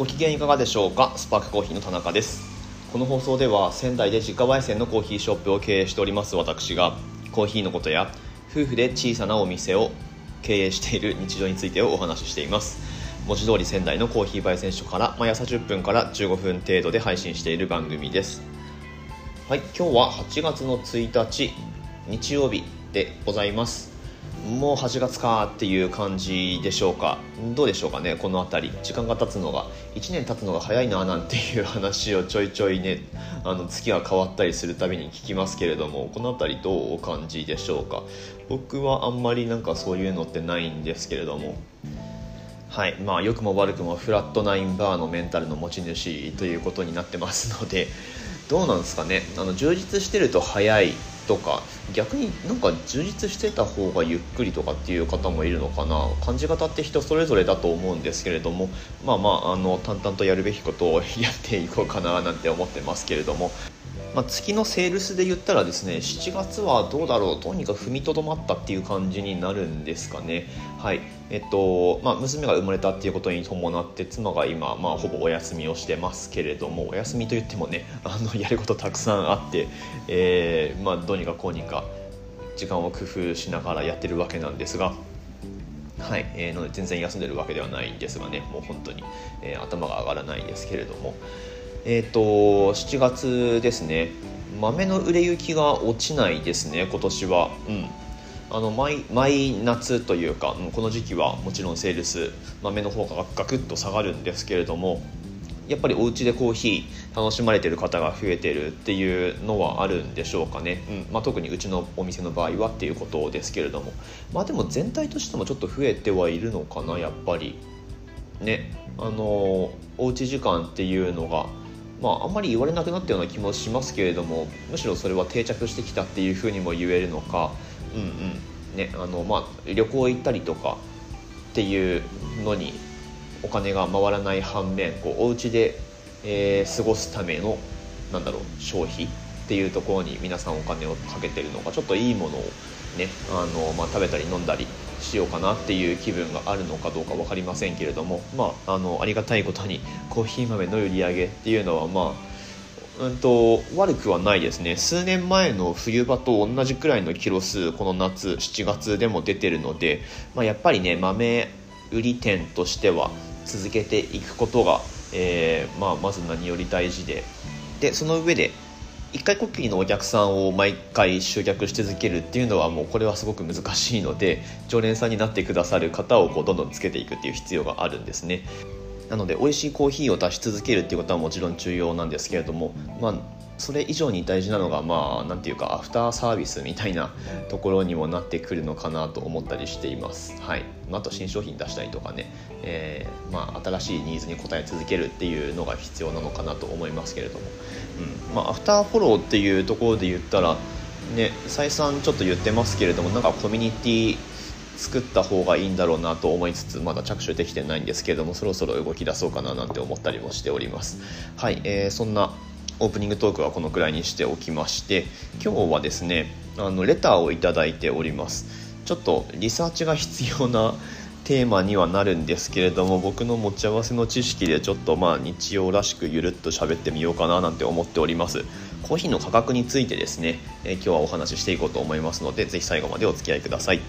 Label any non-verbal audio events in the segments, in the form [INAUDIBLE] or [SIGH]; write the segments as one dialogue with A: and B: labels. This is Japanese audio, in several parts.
A: ご機嫌いかがでしょうか？スパークコーヒーの田中です。この放送では仙台で自家焙煎のコーヒーショップを経営しております私がコーヒーのことや夫婦で小さなお店を経営している日常についてをお話ししています。文字通り仙台のコーヒー焙煎所から毎朝10分から15分程度で配信している番組です。はい今日は8月の1日日曜日でございます。もう8月かっていう感じでしょうか。どうでしょうかねこの辺り。時間が経つのが。1年経つのが早いななんていう話をちょいちょいねあの月が変わったりするたびに聞きますけれどもこの辺りどうお感じでしょうか。僕はあんまりなんかそういうのってないんですけれども。はい。まあ良くも悪くもフラットナインバーのメンタルの持ち主ということになってますのでどうなんですかね。あの充実してると早いとか逆になんか充実してた方がゆっくりとかっていう方もいるのかな。感じ方って人それぞれだと思うんですけれどもまあまああの淡々とやるべきことをやっていこうかななんて思ってますけれども。まあ、月のセールスで言ったらですね7月はどうだろうとにかく踏みとどまったっていう感じになるんですかね。はい。えっとまあ、娘が生まれたっていうことに伴って妻が今、まあ、ほぼお休みをしてますけれどもお休みといってもねあのやることたくさんあって、えーまあ、どうにかこうにか時間を工夫しながらやってるわけなんですがはい、えー、ので全然休んでるわけではないんですがねもう本当に、えー、頭が上がらないですけれども。えっ、ー、と7月ですね。豆の売れ行きが落ちないですね今年は。うん。あの毎毎夏というか、この時期はもちろんセールス豆の方がガクッと下がるんですけれどもやっぱりお家でコーヒー楽しまれてる方が増えてるっていうのはあるんでしょうかね、うん。まあ、特にうちのお店の場合はっていうことですけれども。まあでも全体としてもちょっと増えてはいるのかなやっぱり。ね。あのおうち時間っていうのがまあ、あんまり言われなくなったような気もしますけれどもむしろそれは定着してきたっていうふうにも言えるのか、うんうん。ねあのまあ、旅行行ったりとかっていうのにお金が回らない反面こうお家で、えー、過ごすためのなんだろう消費っていうところに皆さんお金をかけてるのがちょっといいものをねあの、まあ、食べたり飲んだりしようかなっていう気分があるのかどうか分かりませんけれども、まあ、あのありがたいことにコーヒー豆の売り上げっていうのはまあうんと悪くはないですね。数年前の冬場と同じくらいのキロ数この夏7月でも出てるので、まあ、やっぱりね豆売り店としては続けていくことが、えー、まあ、まず何より大事で。でその上で一回コピーのお客さんを毎回集客し続けるっていうのはもうこれはすごく難しいので常連さんになってくださる方をこうどんどんつけていくっていう必要があるんですね。なので美味しいコーヒーを出し続けるっていうことはもちろん重要なんですけれどもまあそれ以上に大事なのがまあ何ていうかアフターサービスみたいなところにもなってくるのかなと思ったりしています。はい。あと新商品出したりとかね、えー、まあ、新しいニーズに応え続けるっていうのが必要なのかなと思いますけれども、うん。まあ、アフターフォローっていうところで言ったらね再三ちょっと言ってますけれどもなんかコミュニティ作った方がいいんだろうなと思いつつまだ着手できてないんですけれどもそろそろ動き出そうかななんて思ったりもしております。はい、えー、そんなオープニングトークはこのくらいにしておきまして今日はですねあのレターを頂いております。ちょっとリサーチが必要なテーマにはなるんですけれども僕の持ち合わせの知識でちょっとまあ日曜らしくゆるっと喋ってみようかななんて思っております。コーヒーの価格についてですね、え、今日はお話ししていこうと思いますのでぜひ最後までお付き合いください。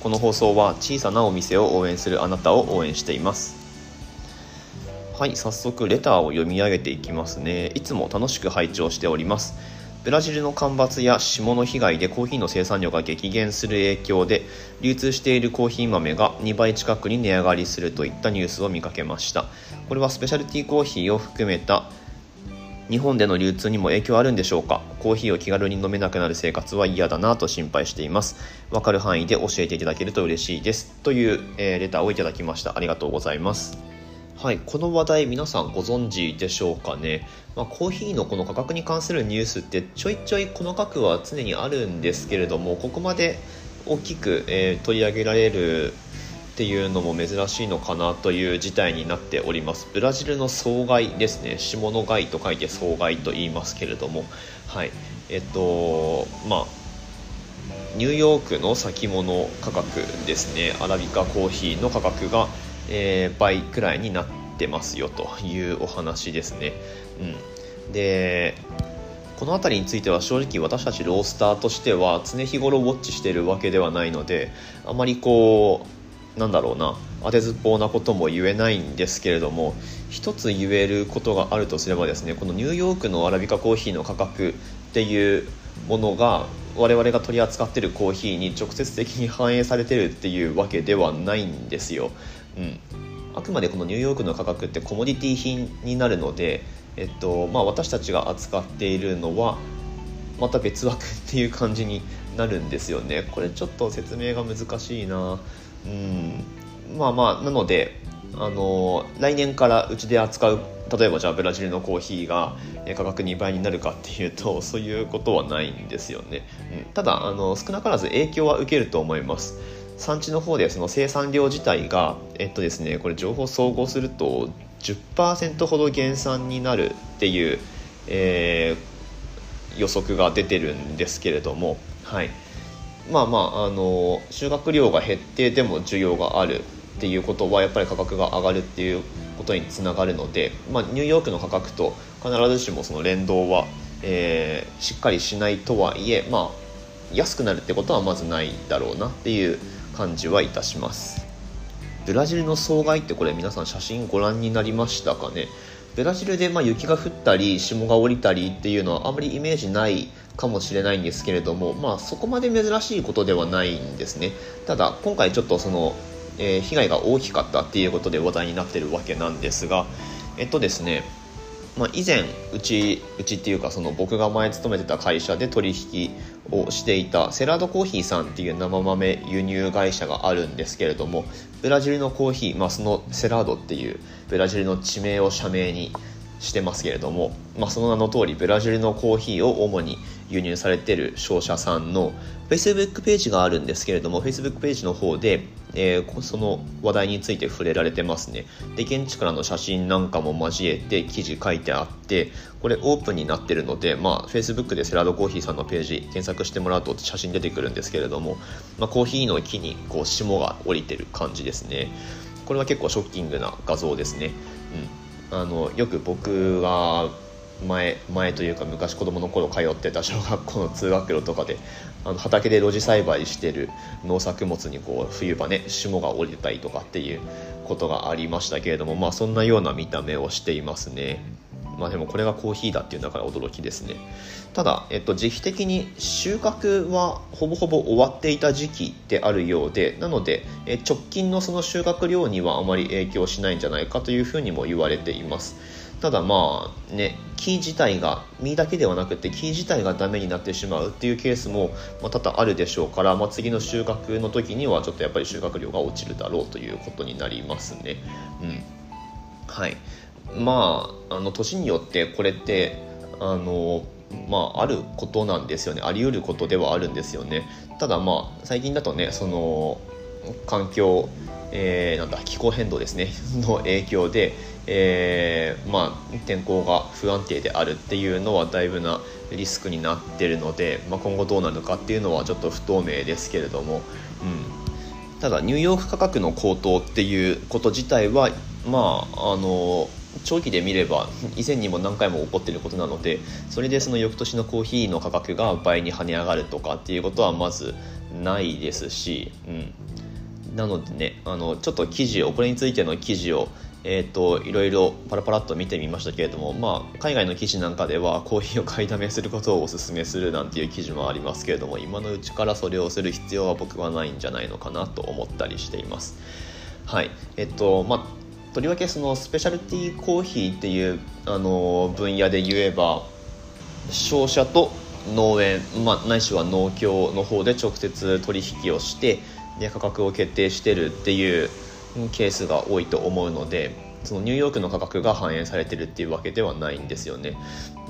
A: この放送は小さなお店を応援するあなたを応援しています。はい早速レターを読み上げていきますね。いつも楽しく拝聴しております。ブラジルの干ばつや霜の被害でコーヒーの生産量が激減する影響で流通しているコーヒー豆が2倍近くに値上がりするといったニュースを見かけました。これはスペシャルティーコーヒーを含めた日本での流通にも影響あるんでしょうか？コーヒーを気軽に飲めなくなる生活は嫌だなと心配しています。わかる範囲で教えていただけると嬉しいです。という、え、レターをいただきました。ありがとうございます。はい、この話題皆さんご存知でしょうかね、まあ、コーヒーのこの価格に関するニュースってちょいちょい細かくは常にあるんですけれどもここまで大きく、えー、取り上げられるっていうのも珍しいのかなという事態になっております。ブラジルの総害ですね。下の害と書いて総害と言いますけれども。はいえっとまあニューヨークの先物価格ですね。アラビカコーヒーの価格がえー、倍くらいになってますよというお話ですね。うん、でこの辺りについては正直私たちロースターとしては常日頃ウォッチしてるわけではないのであまりこうなんだろうな当てずっぽうなことも言えないんですけれども一つ言えることがあるとすればですねこのニューヨークのアラビカコーヒーの価格っていうものが我々が取り扱ってるコーヒーに直接的に反映されてるっていうわけではないんですよ。うん、あくまでこのニューヨークの価格ってコモディティ品になるので、えっとまあ、私たちが扱っているのはまた別枠っていう感じになるんですよね。これちょっと説明が難しいな。うん。まあまあなのであの来年からうちで扱う例えばじゃあブラジルのコーヒーが価格2倍になるかっていうと [LAUGHS] そういうことはないんですよね、うん、ただあの少なからず影響は受けると思います。産地の方でその生産量自体がえっとですねこれ情報総合すると10%ほど減産になるっていう、えー、予測が出てるんですけれどもはい。まあまああの収穫量が減ってでも需要があるっていうことはやっぱり価格が上がるっていうことにつながるので、まあ、ニューヨークの価格と必ずしもその連動は、えー、しっかりしないとはいえ、まあ、安くなるってことはまずないだろうなっていう感じはいたします。ブラジルの総害ってこれ皆さん写真ご覧になりましたかね？ブラジルでま雪が降ったり霜が降りたりっていうのはあまりイメージないかもしれないんですけれども、まあ、そこまで珍しいことではないんですね。ただ今回ちょっとそのえー、被害が大きかったっていうことで話題になってるわけなんですがえっとですねまあ、以前うちうちっていうかその僕が前勤めてた会社で取引をしていたセラードコーヒーさんっていう生豆輸入会社があるんですけれどもブラジルのコーヒー、まあ、そのセラードっていうブラジルの地名を社名にしてますけれども、まあ、その名の通りブラジルのコーヒーを主に輸入されてる商社さんの Facebook ページがあるんですけれども Facebook ページの方でえー、その話題について触れられてますね。で現地からの写真なんかも交えて記事書いてあってこれオープンになってるので、まあ、Facebook でセラドコーヒーさんのページ検索してもらうと写真出てくるんですけれども、まあ、コーヒーの木にこう霜が降りてる感じですね。これは結構ショッキングな画像ですね、うん、あのよく僕が前前というか昔子供の頃通ってた小学校の通学路とかであの畑で露地栽培してる農作物にこう冬場ね霜が降りたりとかっていうことがありましたけれどもまあそんなような見た目をしていますね。まあでもこれがコーヒーだっていうんだから驚きですね。ただ、えっと、時期的に収穫はほぼほぼ終わっていた時期であるようでなのでえ直近のその収穫量にはあまり影響しないんじゃないかというふうにも言われています。ただまあね木自体が実だけではなくて木自体がダメになってしまうっていうケースも、ま、多々あるでしょうから、まあ、次の収穫の時にはちょっとやっぱり収穫量が落ちるだろうということになりますね。うん、はい。まああの年によってこれってあのまあ、あることなんですよね。あり得ることではあるんですよね。ただまあ最近だとねその環境、えー、なんだ気候変動ですね。[LAUGHS] の影響でえー、まあ、天候が不安定であるっていうのはだいぶなリスクになってるので、まあ、今後どうなるかっていうのはちょっと不透明ですけれども、うん、ただニューヨーク価格の高騰っていうこと自体はまああの長期で見れば以前にも何回も起こっていることなのでそれでその翌年のコーヒーの価格が倍に跳ね上がるとかっていうことはまずないですし、うん、なのでねあのちょっと記事をこれについての記事をえーと、いろいろパラパラっと見てみましたけれども、まあ、海外の記事なんかではコーヒーを買いだめすることをお勧めするなんていう記事もありますけれども今のうちからそれをする必要は僕はないんじゃないのかなと思ったりしています。はいえっとまあ、とりわけそのスペシャルティーコーヒーっていうあの分野で言えば商社と農園、まあ、ないしは農協の方で直接取引をしてで価格を決定してるっていうケースが多いと思うのでそのニューヨークの価格が反映されてるっていうわけではないんですよね。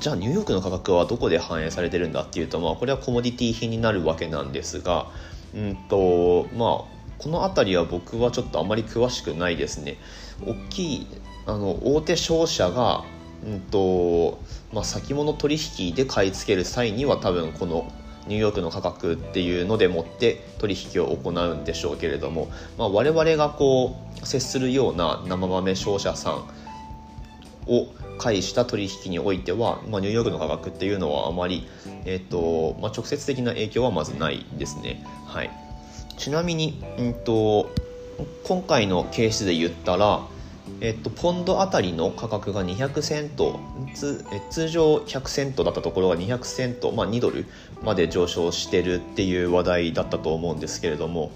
A: じゃあニューヨークの価格はどこで反映されてるんだっていうと、まあ、これはコモディティ品になるわけなんですがうんとまあこの辺りは僕はちょっとあまり詳しくないですね。大きいあの大手商社がうんとまあ、先物取引で買い付ける際には多分このニューヨークの価格っていうのでもって取引を行うんでしょうけれども、まあ、我々がこう接するような生豆商社さんを介した取引においては、まあ、ニューヨークの価格っていうのはあまり、えーとまあ、直接的な影響はまずないですね。はい、ちなみに、うんと、今回のケースで言ったら、えっと、ポンドあたりの価格が200セント通常100セントだったところが200セント、まあ、2ドルまで上昇してるっていう話題だったと思うんですけれども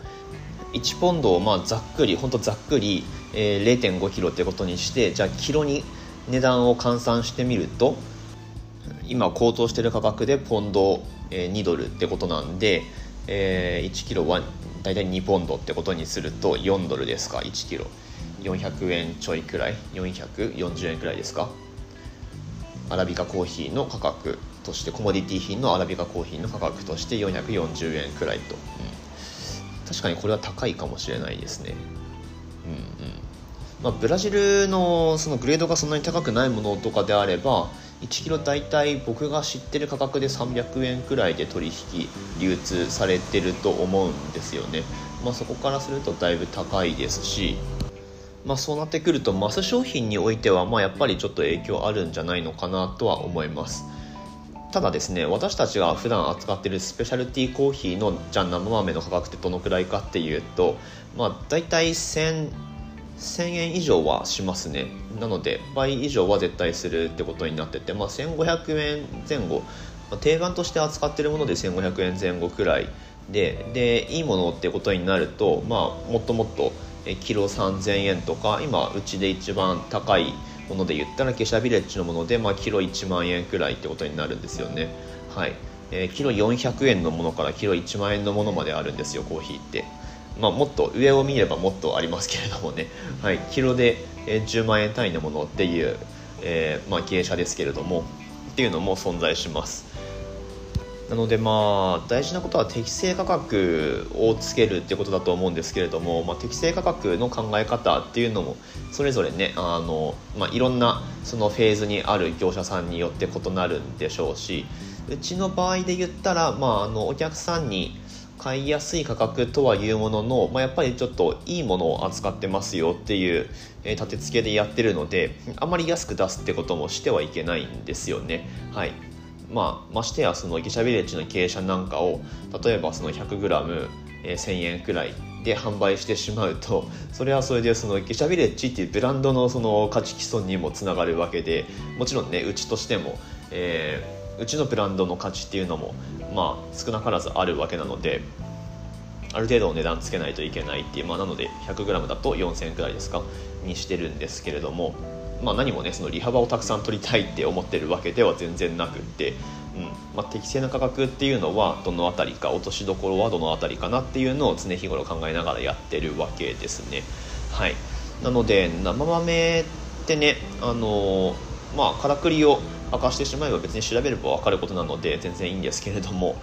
A: 1ポンドをまあざっくり本当ざっくり、えー、0.5キロってことにしてじゃあキロに値段を換算してみると今高騰してる価格でポンド、えー、2ドルってことなんで、えー、1キロは大体2ポンドってことにすると4ドルですか1キロ。400円ちょいくらい？440円くらいですか？アラビカコーヒーの価格としてコモディティ品のアラビカコーヒーの価格として440円くらいと、うん、確かにこれは高いかもしれないですね。うんうん。まあ、ブラジルのそのグレードがそんなに高くないものとかであれば1キロ大体僕が知ってる価格で300円くらいで取引流通されてると思うんですよね、まあ、そこからするとだいぶ高いですしまあ、そうなってくるとマス商品においては、まあ、やっぱりちょっと影響あるんじゃないのかなとは思います。ただですね私たちが普段扱っているスペシャルティーコーヒーのじゃあ生豆の価格ってどのくらいかっていうと、まあ、大体1000 1000円以上はしますね。なので倍以上は絶対するってことになってて、まあ、1500円前後、まあ、定番として扱ってるもので1500円前後くらいででいいものってことになると、まあ、もっともっとキロ3000円とか今うちで一番高いもので言ったらケシャビレッジのもので、まあ、キロ1万円くらいってことになるんですよね。はい、えー、キロ400円のものからキロ1万円のものまであるんですよコーヒーって。まあ、もっと上を見ればもっとありますけれどもね、はい、キロで10万円単位のものっていう、えー、まあ、経営者ですけれどもっていうのも存在します。なのでまあ大事なことは適正価格をつけるってことだと思うんですけれども、まあ、適正価格の考え方っていうのもそれぞれねあの、まあ、いろんなそのフェーズにある業者さんによって異なるんでしょうしうちの場合で言ったら、まあ、あのお客さんに買いやすい価格とはいうものの、まあ、やっぱりちょっといいものを扱ってますよっていう、えー、立て付けでやってるのであまり安く出すってこともしてはいけないんですよね。はいまあ、ましてやそのギシャビレッジの経営者なんかを例えばその 100g1000、えー、円くらいで販売してしまうと [LAUGHS] それはそれでそのギシャビレッジっていうブランドのその価値基礎にもつながるわけでもちろんねうちとしても、えーうちのブランドの価値っていうのもまあ少なからずあるわけなのである程度値段つけないといけないっていう、まあ、なので 100g だと4000円くらいですか？にしてるんですけれども、まあ、何もねその利幅をたくさん取りたいって思ってるわけでは全然なくって、うん。まあ、適正な価格っていうのはどの辺りか落としどころはどの辺りかなっていうのを常日頃考えながらやってるわけですね。はい、なので生豆ってねあのまあからくりを明かしてしまえば別に調べれば分かることなので全然いいんですけれども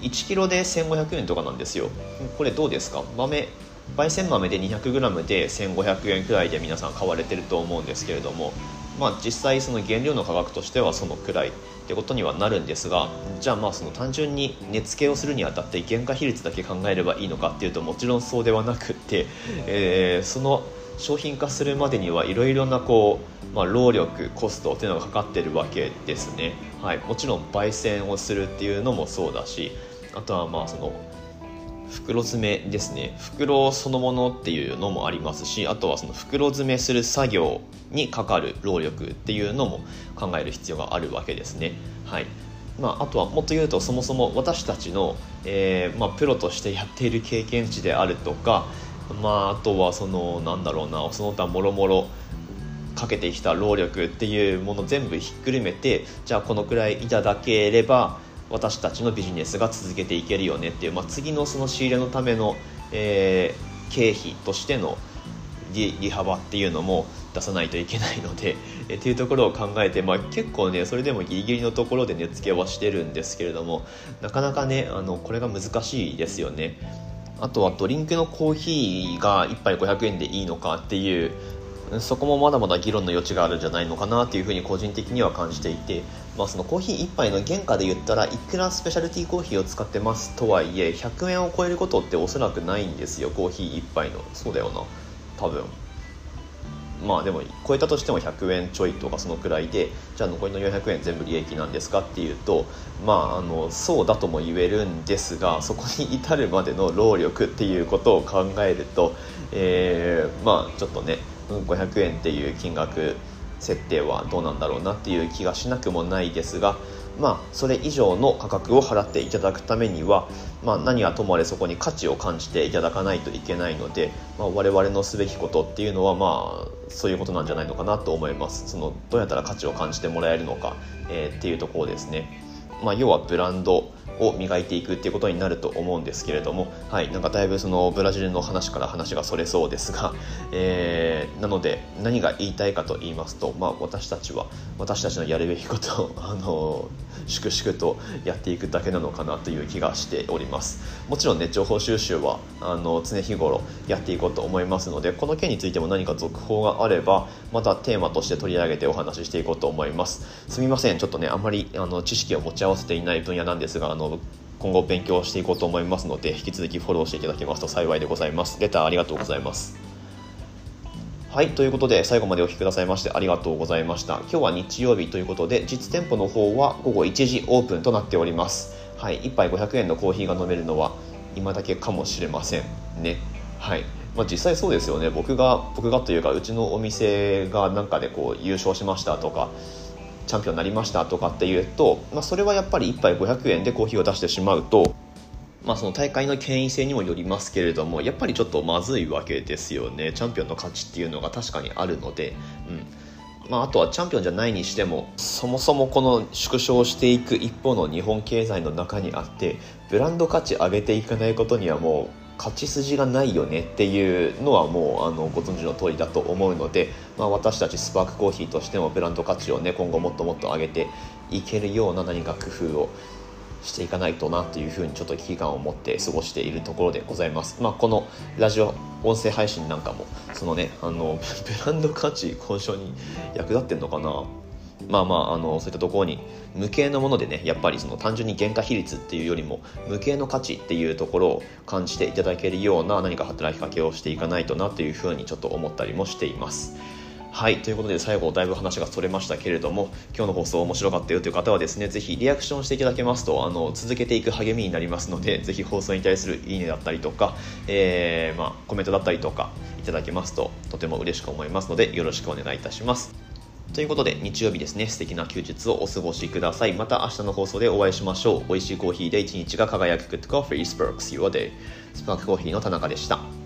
A: 1キロで1500円とかなんですよ。これどうですか？豆焙煎豆で 200g で1500円くらいで皆さん買われてると思うんですけれどもまあ実際その原料の価格としてはそのくらいってことにはなるんですがじゃあまあその単純に値付けをするにあたって原価比率だけ考えればいいのかっていうともちろんそうではなくって、えー、その商品化するまでにはいろいろなこう、まあ、労力コストっていうのがかかってるわけですね、はい、もちろん焙煎をするっていうのもそうだしあとはまあその袋詰めですね。袋そのものっていうのもありますしあとはその袋詰めする作業にかかる労力っていうのも考える必要があるわけですね。はい。まあ、あとはもっと言うとそもそも私たちの、えーまあ、プロとしてやっている経験値であるとかまああとはそのなんだろうなその他もろもろかけてきた労力っていうもの全部ひっくるめてじゃあこのくらいいただければ私たちのビジネスが続けていけるよねっていう、まあ、次のその仕入れのための、えー、経費としての利利幅っていうのも出さないといけないので、えっていうところを考えて、まあ、結構ねそれでもギリギリのところで値付けはしてるんですけれどもなかなかねあのこれが難しいですよね。あとはドリンクのコーヒーが1杯500円でいいのかっていうそこもまだまだ議論の余地があるんじゃないのかなというふうに個人的には感じていて、まあ、そのコーヒー1杯の原価で言ったらいくらスペシャルティーコーヒーを使ってますとはいえ100円を超えることっておそらくないんですよコーヒー1杯の。そうだよな多分。まあでも超えたとしても100円ちょいとかそのくらいでじゃあ残りの400円全部利益なんですかっていうとまああのそうだとも言えるんですがそこに至るまでの労力っていうことを考えると、えー、まあちょっとね500円っていう金額設定はどうなんだろうなっていう気がしなくもないですがまあ、それ以上の価格を払っていただくためには、まあ、何はともあれそこに価値を感じていただかないといけないので、まあ、我々のすべきことっていうのは、まあ、そういうことなんじゃないのかなと思います。そのどうやったら価値を感じてもらえるのか、えー、っていうところですね、まあ、要はブランドを磨いていくっていうことになると思うんですけれども、はい、なんかだいぶそのブラジルの話から話がそれそうですが、[LAUGHS] えー、なので何が言いたいかと言いますと、まあ、私たちは私たちのやるべきことを [LAUGHS] あの粛々とやっていくだけなのかなという気がしております。もちろんね情報収集はあの常日頃やっていこうと思いますのでこの件についても何か続報があればまたテーマとして取り上げてお話ししていこうと思います。すみません。ちょっとねあまりあの知識を持ち合わせていない分野なんですがあの今後勉強していこうと思いますので引き続きフォローしていただけますと幸いでございます。レターありがとうございます。はい。ということで最後までお聴きくださいましてありがとうございました。今日は日曜日ということで実店舗の方は午後1時オープンとなっております。はい。1杯500円のコーヒーが飲めるのは今だけかもしれませんね。はい。まあ、実際そうですよね。僕が僕がというかうちのお店がなんかでこう優勝しましたとかチャンピオンになりましたとかっていうと、まあ、それはやっぱり1杯500円でコーヒーを出してしまうとまあ、その大会の権威性にもよりますけれどもやっぱりちょっとまずいわけですよね。チャンピオンの勝ちっていうのが確かにあるので、うん。まあ、あとはチャンピオンじゃないにしてもそもそもこの縮小していく一方の日本経済の中にあってブランド価値上げていかないことにはもう勝ち筋がないよねっていうのはもうあのご存知の通りだと思うので、まあ、私たちスパークコーヒーとしてもブランド価値をね今後もっともっと上げていけるような何か工夫をしていかないとなというふうにちょっと危機感を持って過ごしているところでございます。まあ、このラジオ音声配信なんかもそのねあの [LAUGHS] ブランド価値交渉に役立ってんのかなまあまああのそういったところに無形のものでねやっぱりその単純に原価比率っていうよりも無形の価値っていうところを感じていただけるような何か働きかけをしていかないとなというふうにちょっと思ったりもしています。はいということで最後だいぶ話がそれましたけれども今日の放送面白かったよという方はですねぜひリアクションしていただけますとあの続けていく励みになりますのでぜひ放送に対するいいねだったりとか、えー、まあ、コメントだったりとかいただけますととても嬉しく思いますのでよろしくお願いいたします。ということで日曜日ですね素敵な休日をお過ごしください。また明日の放送でお会いしましょう。美味しいコーヒーで一日が輝く。Good Coffee Sparks Your Day スパークコーヒーの田中でした。